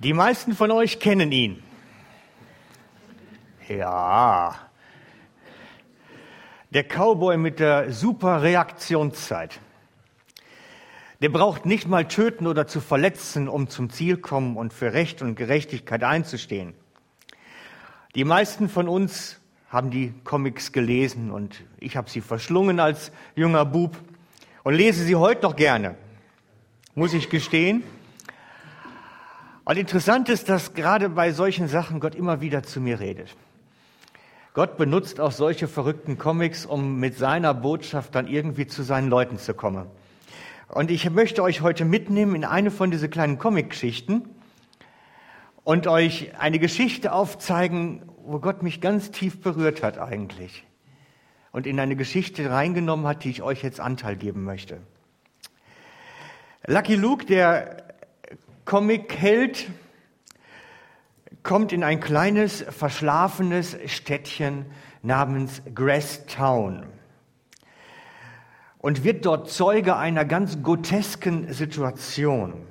Die meisten von euch kennen ihn. Ja. Der Cowboy mit der super Reaktionszeit. Der braucht nicht mal töten oder zu verletzen, um zum Ziel kommen und für Recht und Gerechtigkeit einzustehen. Die meisten von uns haben die Comics gelesen und ich habe sie verschlungen als junger Bub und lese sie heute noch gerne, muss ich gestehen. Und interessant ist, dass gerade bei solchen Sachen Gott immer wieder zu mir redet. Gott benutzt auch solche verrückten Comics, um mit seiner Botschaft dann irgendwie zu seinen Leuten zu kommen. Und ich möchte euch heute mitnehmen in eine von diesen kleinen Comic-Geschichten und euch eine Geschichte aufzeigen, wo Gott mich ganz tief berührt hat eigentlich. Und in eine Geschichte reingenommen hat, die ich euch jetzt Anteil geben möchte. Lucky Luke, der Comic-Held kommt in ein kleines, verschlafenes Städtchen namens Grasstown und wird dort Zeuge einer ganz grotesken Situation.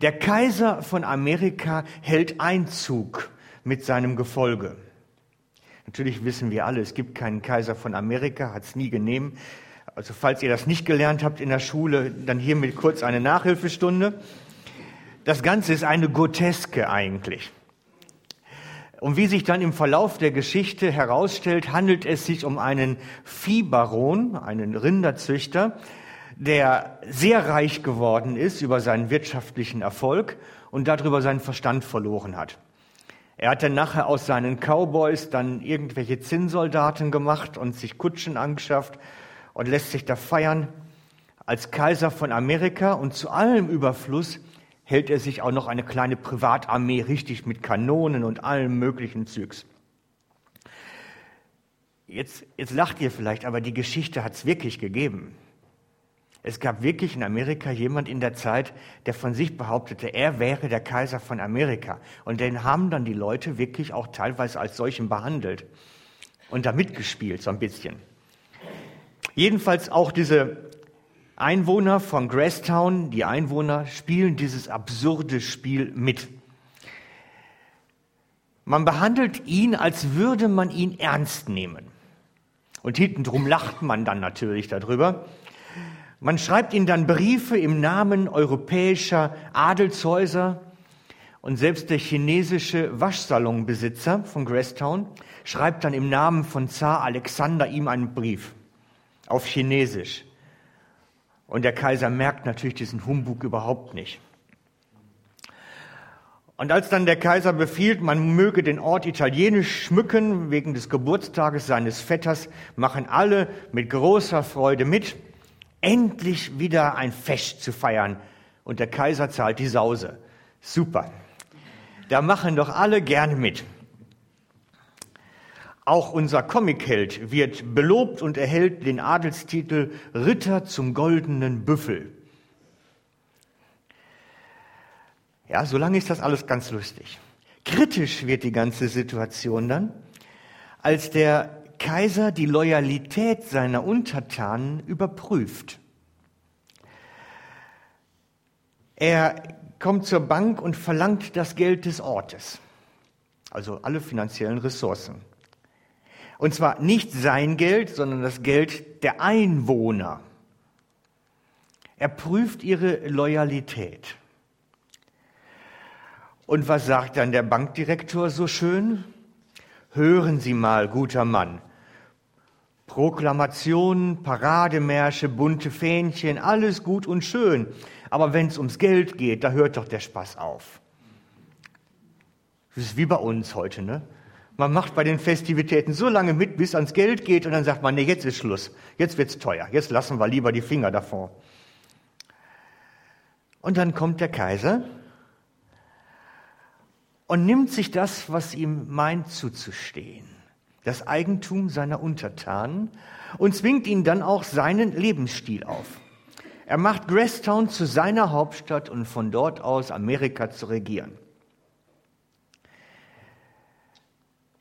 Der Kaiser von Amerika hält Einzug mit seinem Gefolge. Natürlich wissen wir alle, es gibt keinen Kaiser von Amerika, hat es nie genehm. Also falls ihr das nicht gelernt habt in der Schule, dann hiermit kurz eine Nachhilfestunde. Das Ganze ist eine Groteske eigentlich. Und wie sich dann im Verlauf der Geschichte herausstellt, handelt es sich um einen Viehbaron, einen Rinderzüchter, der sehr reich geworden ist über seinen wirtschaftlichen Erfolg und darüber seinen Verstand verloren hat. Er hat dann nachher aus seinen Cowboys dann irgendwelche Zinnsoldaten gemacht und sich Kutschen angeschafft und lässt sich da feiern als Kaiser von Amerika und zu allem Überfluss hält er sich auch noch eine kleine Privatarmee richtig mit Kanonen und allem möglichen Zügs. Jetzt, jetzt lacht ihr vielleicht, aber die Geschichte hat es wirklich gegeben. Es gab wirklich in Amerika jemand in der Zeit, der von sich behauptete, er wäre der Kaiser von Amerika. Und den haben dann die Leute wirklich auch teilweise als solchen behandelt und da mitgespielt, so ein bisschen. Jedenfalls auch diese Einwohner von Grasstown, die Einwohner, spielen dieses absurde Spiel mit. Man behandelt ihn, als würde man ihn ernst nehmen. Und hintendrum lacht man dann natürlich darüber. Man schreibt ihnen dann Briefe im Namen europäischer Adelshäuser und selbst der chinesische Waschsalonbesitzer von Grasstown schreibt dann im Namen von Zar Alexander ihm einen Brief auf Chinesisch. Und der Kaiser merkt natürlich diesen Humbug überhaupt nicht. Und als dann der Kaiser befiehlt, man möge den Ort italienisch schmücken wegen des Geburtstages seines Vetters, machen alle mit großer Freude mit, endlich wieder ein Fest zu feiern. Und der Kaiser zahlt die Sause. Super. Da machen doch alle gerne mit. Auch unser Comicheld wird belobt und erhält den Adelstitel Ritter zum goldenen Büffel. Ja, solange ist das alles ganz lustig. Kritisch wird die ganze Situation dann, als der Kaiser die Loyalität seiner Untertanen überprüft. Er kommt zur Bank und verlangt das Geld des Ortes, also alle finanziellen Ressourcen. Und zwar nicht sein Geld, sondern das Geld der Einwohner. Er prüft ihre Loyalität. Und was sagt dann der Bankdirektor so schön? Hören Sie mal, guter Mann. Proklamationen, Parademärsche, bunte Fähnchen, alles gut und schön. Aber wenn es ums Geld geht, da hört doch der Spaß auf. Das ist wie bei uns heute, ne? Man macht bei den Festivitäten so lange mit, bis ans Geld geht und dann sagt man, nee, jetzt ist Schluss. Jetzt wird's teuer. Jetzt lassen wir lieber die Finger davon. Und dann kommt der Kaiser und nimmt sich das, was ihm meint zuzustehen, das Eigentum seiner Untertanen und zwingt ihnen dann auch seinen Lebensstil auf. Er macht Grasstown zu seiner Hauptstadt und von dort aus Amerika zu regieren.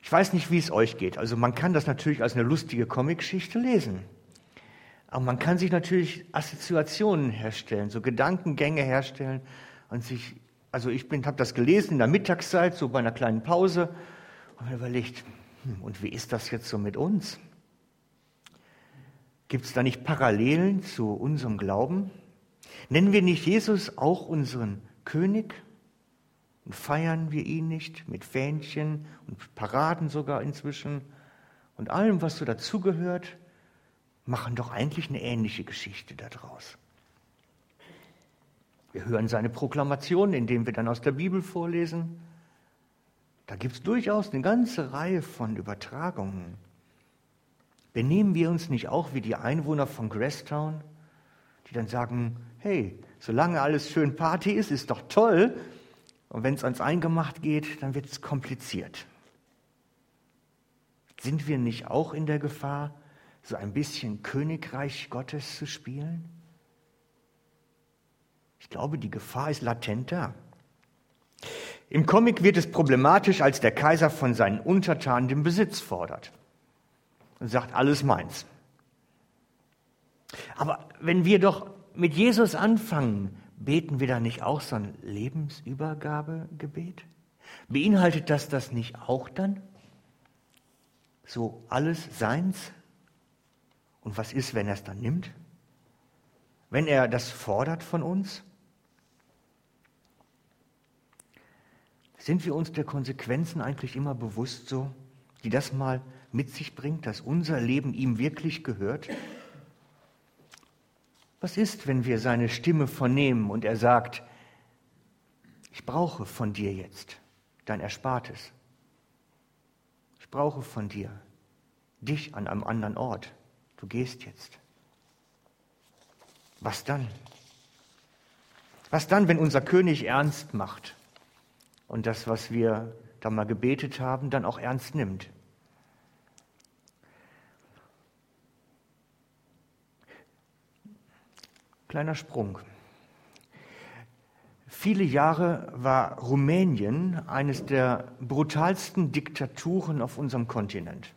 Ich weiß nicht, wie es euch geht. Also man kann das natürlich als eine lustige Comicgeschichte lesen. Aber man kann sich natürlich Assoziationen herstellen, so Gedankengänge herstellen und sich also ich habe das gelesen in der Mittagszeit, so bei einer kleinen Pause, und mir überlegt, hm, und wie ist das jetzt so mit uns? Gibt es da nicht Parallelen zu unserem Glauben? Nennen wir nicht Jesus auch unseren König? Und feiern wir ihn nicht mit Fähnchen und Paraden sogar inzwischen und allem, was so dazugehört? Machen doch eigentlich eine ähnliche Geschichte daraus. Wir hören seine Proklamation, indem wir dann aus der Bibel vorlesen. Da gibt es durchaus eine ganze Reihe von Übertragungen. Benehmen wir uns nicht auch wie die Einwohner von Grasstown, die dann sagen, hey, solange alles schön Party ist, ist doch toll. Und wenn es ans Eingemacht geht, dann wird es kompliziert. Sind wir nicht auch in der Gefahr, so ein bisschen Königreich Gottes zu spielen? Ich glaube, die Gefahr ist latent da. Im Comic wird es problematisch, als der Kaiser von seinen Untertanen den Besitz fordert und sagt, alles meins. Aber wenn wir doch mit Jesus anfangen, beten wir da nicht auch so ein Lebensübergabegebet? Beinhaltet das das nicht auch dann? So alles seins? Und was ist, wenn er es dann nimmt? Wenn er das fordert von uns? Sind wir uns der Konsequenzen eigentlich immer bewusst so, die das mal mit sich bringt, dass unser Leben ihm wirklich gehört? Was ist, wenn wir seine Stimme vernehmen und er sagt, ich brauche von dir jetzt dein Erspartes. Ich brauche von dir dich an einem anderen Ort. Du gehst jetzt. Was dann? Was dann, wenn unser König ernst macht und das, was wir da mal gebetet haben, dann auch ernst nimmt? Kleiner Sprung. Viele Jahre war Rumänien eines der brutalsten Diktaturen auf unserem Kontinent,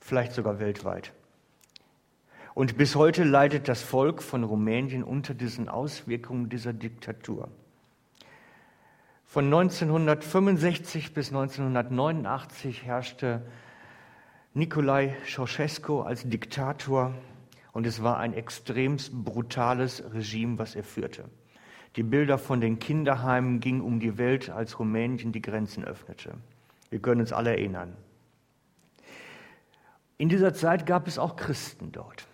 vielleicht sogar weltweit. Und bis heute leidet das Volk von Rumänien unter diesen Auswirkungen dieser Diktatur. Von 1965 bis 1989 herrschte Nicolae Ceausescu als Diktator und es war ein extremst brutales Regime, was er führte. Die Bilder von den Kinderheimen gingen um die Welt, als Rumänien die Grenzen öffnete. Wir können uns alle erinnern. In dieser Zeit gab es auch Christen dort.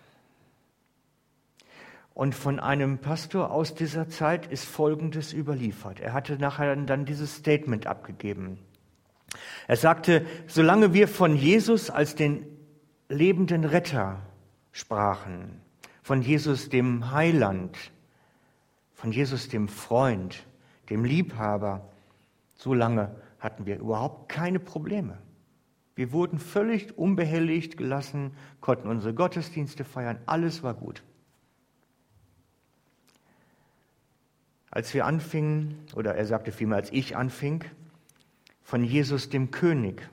Und von einem Pastor aus dieser Zeit ist Folgendes überliefert. Er hatte nachher dann dieses Statement abgegeben. Er sagte, solange wir von Jesus als den lebenden Retter sprachen, von Jesus dem Heiland, von Jesus dem Freund, dem Liebhaber, so lange hatten wir überhaupt keine Probleme. Wir wurden völlig unbehelligt gelassen, konnten unsere Gottesdienste feiern, alles war gut. Als wir anfingen, oder er sagte vielmehr, als ich anfing, von Jesus dem König,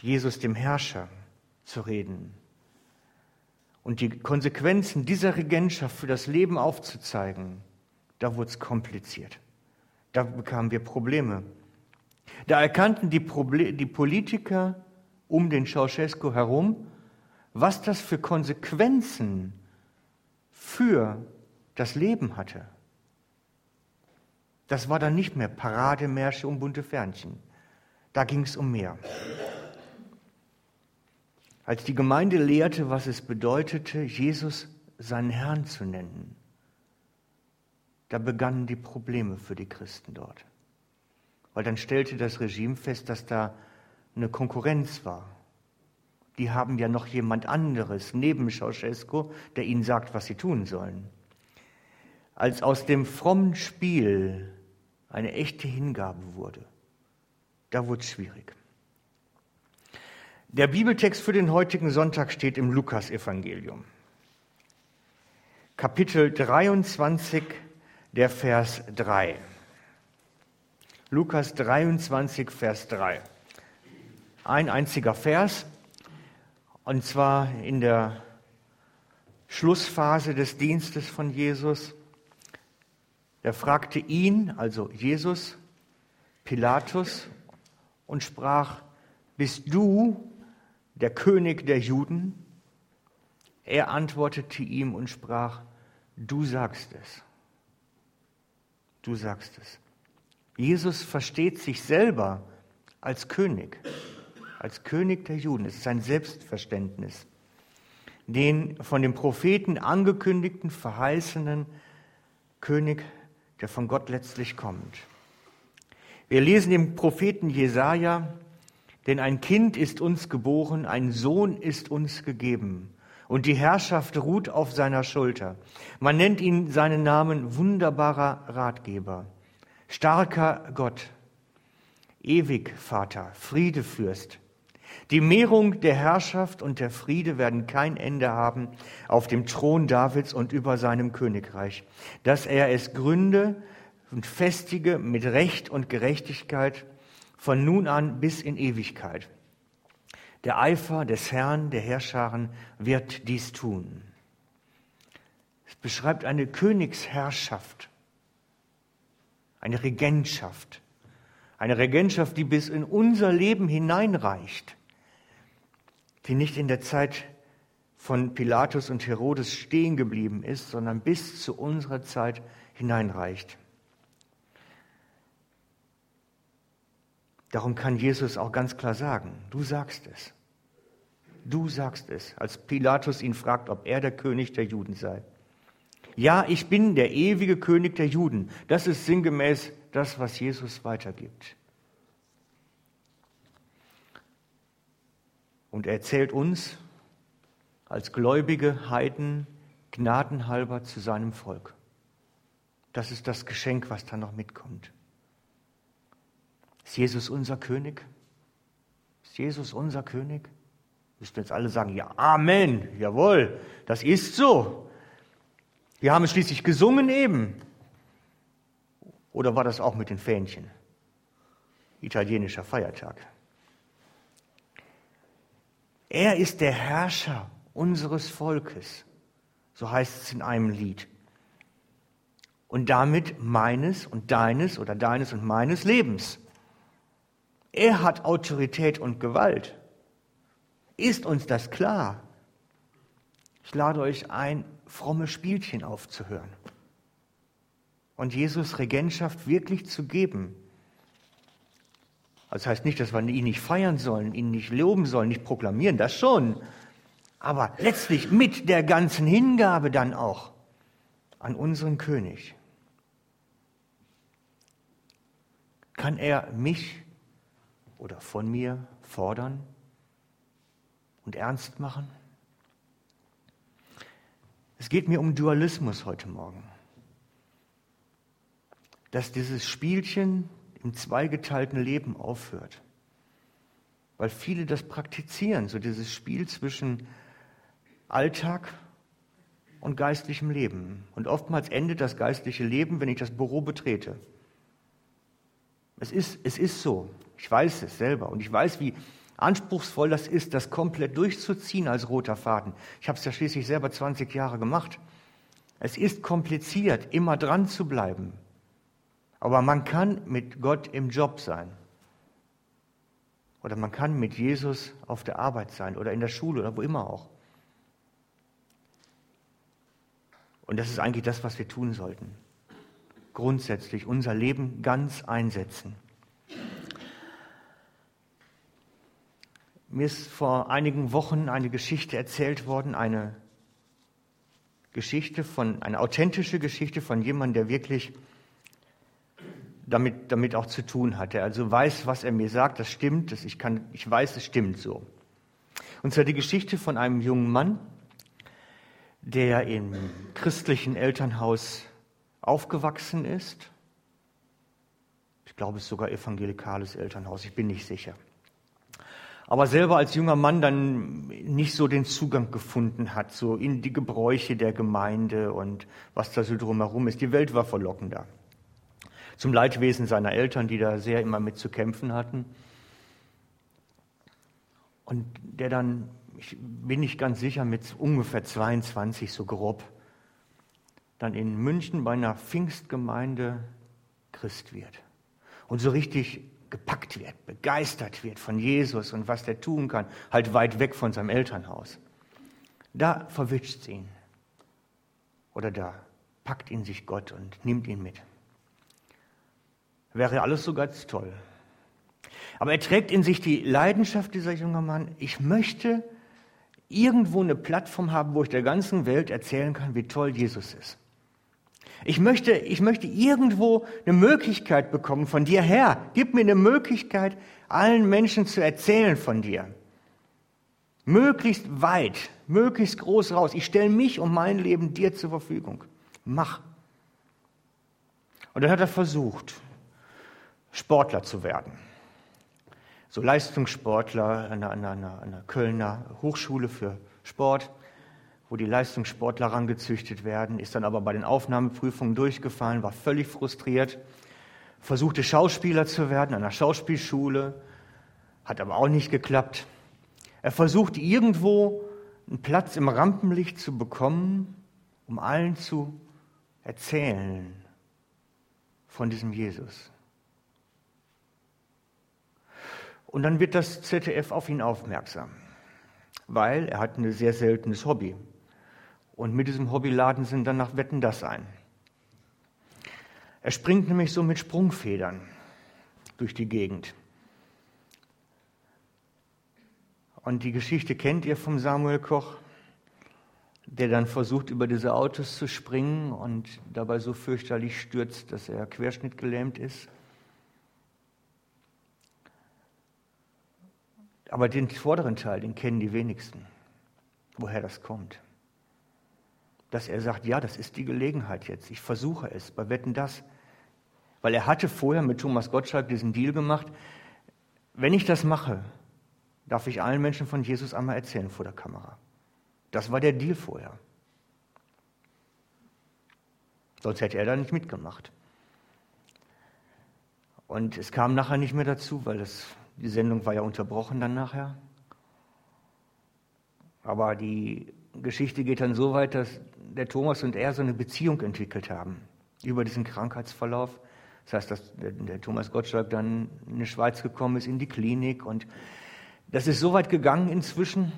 Jesus dem Herrscher zu reden, und die Konsequenzen dieser Regentschaft für das Leben aufzuzeigen, da wurde es kompliziert. Da bekamen wir Probleme. Da erkannten die, Proble die Politiker um den Ceausescu herum, was das für Konsequenzen für das Leben hatte. Das war dann nicht mehr Parademärsche und bunte Fernchen. Da ging es um mehr. Als die Gemeinde lehrte, was es bedeutete, Jesus seinen Herrn zu nennen, da begannen die Probleme für die Christen dort. Weil dann stellte das Regime fest, dass da eine Konkurrenz war. Die haben ja noch jemand anderes neben Ceausescu, der ihnen sagt, was sie tun sollen. Als aus dem frommen Spiel eine echte Hingabe wurde, da wurde es schwierig. Der Bibeltext für den heutigen Sonntag steht im Lukasevangelium. Kapitel 23, der Vers 3. Lukas 23, Vers 3. Ein einziger Vers, und zwar in der Schlussphase des Dienstes von Jesus. Er fragte ihn, also Jesus, Pilatus, und sprach, bist du der König der Juden? Er antwortete ihm und sprach, du sagst es. Du sagst es. Jesus versteht sich selber als König, als König der Juden. Es ist ein Selbstverständnis, den von den Propheten angekündigten, verheißenen König, der von Gott letztlich kommt. Wir lesen im Propheten Jesaja, denn ein Kind ist uns geboren, ein Sohn ist uns gegeben und die Herrschaft ruht auf seiner Schulter. Man nennt ihn seinen Namen wunderbarer Ratgeber, starker Gott, ewig Vater, Friedefürst. Die Mehrung der Herrschaft und der Friede werden kein Ende haben auf dem Thron Davids und über seinem Königreich, dass er es gründe und festige mit Recht und Gerechtigkeit von nun an bis in Ewigkeit. Der Eifer des Herrn, der Herrscharen, wird dies tun. Es beschreibt eine Königsherrschaft, eine Regentschaft, eine Regentschaft, die bis in unser Leben hineinreicht, die nicht in der Zeit von Pilatus und Herodes stehen geblieben ist, sondern bis zu unserer Zeit hineinreicht. Darum kann Jesus auch ganz klar sagen, du sagst es. Du sagst es, als Pilatus ihn fragt, ob er der König der Juden sei. Ja, ich bin der ewige König der Juden. Das ist sinngemäß das, was Jesus weitergibt. Und er erzählt uns als gläubige Heiden gnadenhalber zu seinem Volk. Das ist das Geschenk, was da noch mitkommt. Ist Jesus unser König? Ist Jesus unser König? Müssten jetzt alle sagen, ja, Amen, jawohl, das ist so. Wir haben es schließlich gesungen eben. Oder war das auch mit den Fähnchen? Italienischer Feiertag. Er ist der Herrscher unseres Volkes, so heißt es in einem Lied. Und damit meines und deines oder deines und meines Lebens. Er hat Autorität und Gewalt. Ist uns das klar? Ich lade euch ein, fromme Spielchen aufzuhören und Jesus Regentschaft wirklich zu geben. Das heißt nicht, dass wir ihn nicht feiern sollen, ihn nicht loben sollen, nicht proklamieren, das schon. Aber letztlich mit der ganzen Hingabe dann auch an unseren König. Kann er mich oder von mir fordern und ernst machen? Es geht mir um Dualismus heute Morgen. Dass dieses Spielchen im zweigeteilten Leben aufhört. Weil viele das praktizieren, so dieses Spiel zwischen Alltag und geistlichem Leben. Und oftmals endet das geistliche Leben, wenn ich das Büro betrete. Es ist, es ist so. Ich weiß es selber. Und ich weiß, wie anspruchsvoll das ist, das komplett durchzuziehen als roter Faden. Ich habe es ja schließlich selber 20 Jahre gemacht. Es ist kompliziert, immer dran zu bleiben. Aber man kann mit Gott im Job sein. Oder man kann mit Jesus auf der Arbeit sein oder in der Schule oder wo immer auch. Und das ist eigentlich das, was wir tun sollten. Grundsätzlich unser Leben ganz einsetzen. Mir ist vor einigen Wochen eine Geschichte erzählt worden, eine Geschichte von, eine authentische Geschichte von jemandem, der wirklich damit, damit auch zu tun hat. Der also weiß, was er mir sagt, das stimmt, das ich, kann, ich weiß, es stimmt so. Und zwar die Geschichte von einem jungen Mann, der im christlichen Elternhaus aufgewachsen ist. Ich glaube, es ist sogar evangelikales Elternhaus, ich bin nicht sicher aber selber als junger Mann dann nicht so den Zugang gefunden hat, so in die Gebräuche der Gemeinde und was da so drumherum ist. Die Welt war verlockender. Zum Leidwesen seiner Eltern, die da sehr immer mit zu kämpfen hatten. Und der dann, ich bin nicht ganz sicher, mit ungefähr 22 so grob, dann in München bei einer Pfingstgemeinde Christ wird und so richtig gepackt wird, begeistert wird von Jesus und was der tun kann, halt weit weg von seinem Elternhaus. Da verwitscht es ihn. Oder da packt ihn sich Gott und nimmt ihn mit. Wäre alles so ganz toll. Aber er trägt in sich die Leidenschaft dieser junge Mann. Ich möchte irgendwo eine Plattform haben, wo ich der ganzen Welt erzählen kann, wie toll Jesus ist. Ich möchte, ich möchte irgendwo eine Möglichkeit bekommen von dir her. Gib mir eine Möglichkeit, allen Menschen zu erzählen von dir. Möglichst weit, möglichst groß raus. Ich stelle mich und mein Leben dir zur Verfügung. Mach. Und dann hat er versucht, Sportler zu werden. So Leistungssportler an einer, an einer, an einer Kölner Hochschule für Sport wo die Leistungssportler rangezüchtet werden, ist dann aber bei den Aufnahmeprüfungen durchgefallen, war völlig frustriert, versuchte Schauspieler zu werden an der Schauspielschule, hat aber auch nicht geklappt. Er versuchte irgendwo einen Platz im Rampenlicht zu bekommen, um allen zu erzählen von diesem Jesus. Und dann wird das ZDF auf ihn aufmerksam, weil er hat ein sehr seltenes Hobby. Und mit diesem Hobby laden sie ihn dann nach Wetten das ein. Er springt nämlich so mit Sprungfedern durch die Gegend. Und die Geschichte kennt ihr vom Samuel Koch, der dann versucht, über diese Autos zu springen und dabei so fürchterlich stürzt, dass er querschnittgelähmt ist. Aber den vorderen Teil, den kennen die wenigsten, woher das kommt dass er sagt, ja, das ist die Gelegenheit jetzt. Ich versuche es bei Wetten das. Weil er hatte vorher mit Thomas Gottschalk diesen Deal gemacht. Wenn ich das mache, darf ich allen Menschen von Jesus einmal erzählen vor der Kamera. Das war der Deal vorher. Sonst hätte er da nicht mitgemacht. Und es kam nachher nicht mehr dazu, weil das, die Sendung war ja unterbrochen dann nachher. Aber die Geschichte geht dann so weit, dass der Thomas und er so eine Beziehung entwickelt haben über diesen Krankheitsverlauf. Das heißt, dass der, der Thomas Gottschalk dann in die Schweiz gekommen ist, in die Klinik. Und das ist so weit gegangen inzwischen,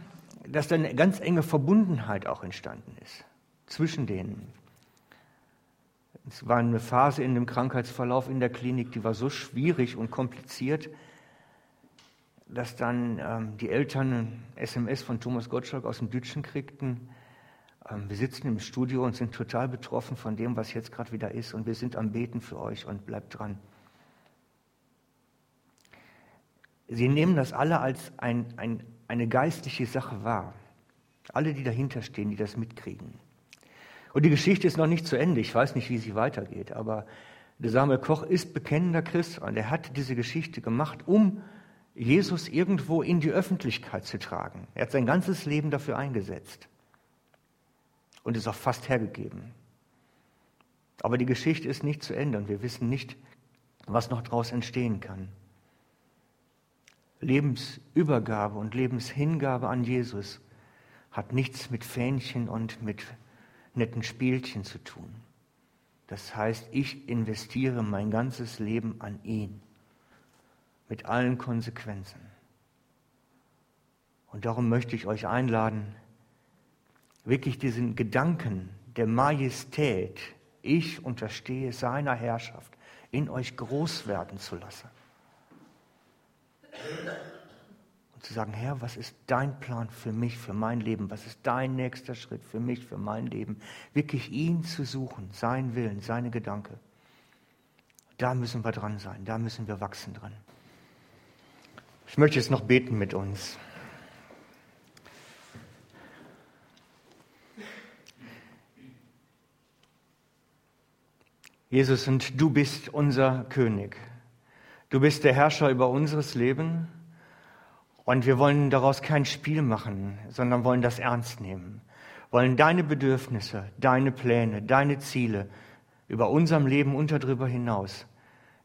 dass dann eine ganz enge Verbundenheit auch entstanden ist zwischen denen. Es war eine Phase in dem Krankheitsverlauf in der Klinik, die war so schwierig und kompliziert, dass dann ähm, die Eltern ein SMS von Thomas Gottschalk aus dem Dütschen kriegten. Ähm, wir sitzen im Studio und sind total betroffen von dem, was jetzt gerade wieder ist. Und wir sind am Beten für euch und bleibt dran. Sie nehmen das alle als ein, ein, eine geistliche Sache wahr. Alle, die dahinter stehen, die das mitkriegen. Und die Geschichte ist noch nicht zu Ende. Ich weiß nicht, wie sie weitergeht. Aber der Samuel Koch ist bekennender Christ und er hat diese Geschichte gemacht, um Jesus irgendwo in die Öffentlichkeit zu tragen. Er hat sein ganzes Leben dafür eingesetzt und ist auch fast hergegeben. Aber die Geschichte ist nicht zu Ende und wir wissen nicht, was noch daraus entstehen kann. Lebensübergabe und Lebenshingabe an Jesus hat nichts mit Fähnchen und mit netten Spielchen zu tun. Das heißt, ich investiere mein ganzes Leben an ihn mit allen Konsequenzen. Und darum möchte ich euch einladen, wirklich diesen Gedanken der Majestät, ich unterstehe seiner Herrschaft, in euch groß werden zu lassen. Und zu sagen, Herr, was ist dein Plan für mich, für mein Leben? Was ist dein nächster Schritt für mich, für mein Leben? Wirklich ihn zu suchen, sein Willen, seine Gedanken. Da müssen wir dran sein, da müssen wir wachsen dran. Ich möchte jetzt noch beten mit uns. Jesus, und du bist unser König. Du bist der Herrscher über unseres Leben. Und wir wollen daraus kein Spiel machen, sondern wollen das ernst nehmen. Wollen deine Bedürfnisse, deine Pläne, deine Ziele über unserem Leben und darüber hinaus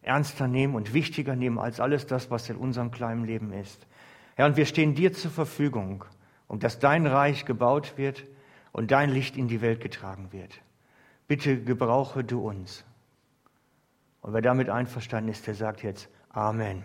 ernster nehmen und wichtiger nehmen als alles das, was in unserem kleinen Leben ist. Herr, und wir stehen dir zur Verfügung, um dass dein Reich gebaut wird und dein Licht in die Welt getragen wird. bitte gebrauche du uns. Und wer damit einverstanden ist, der sagt jetzt Amen.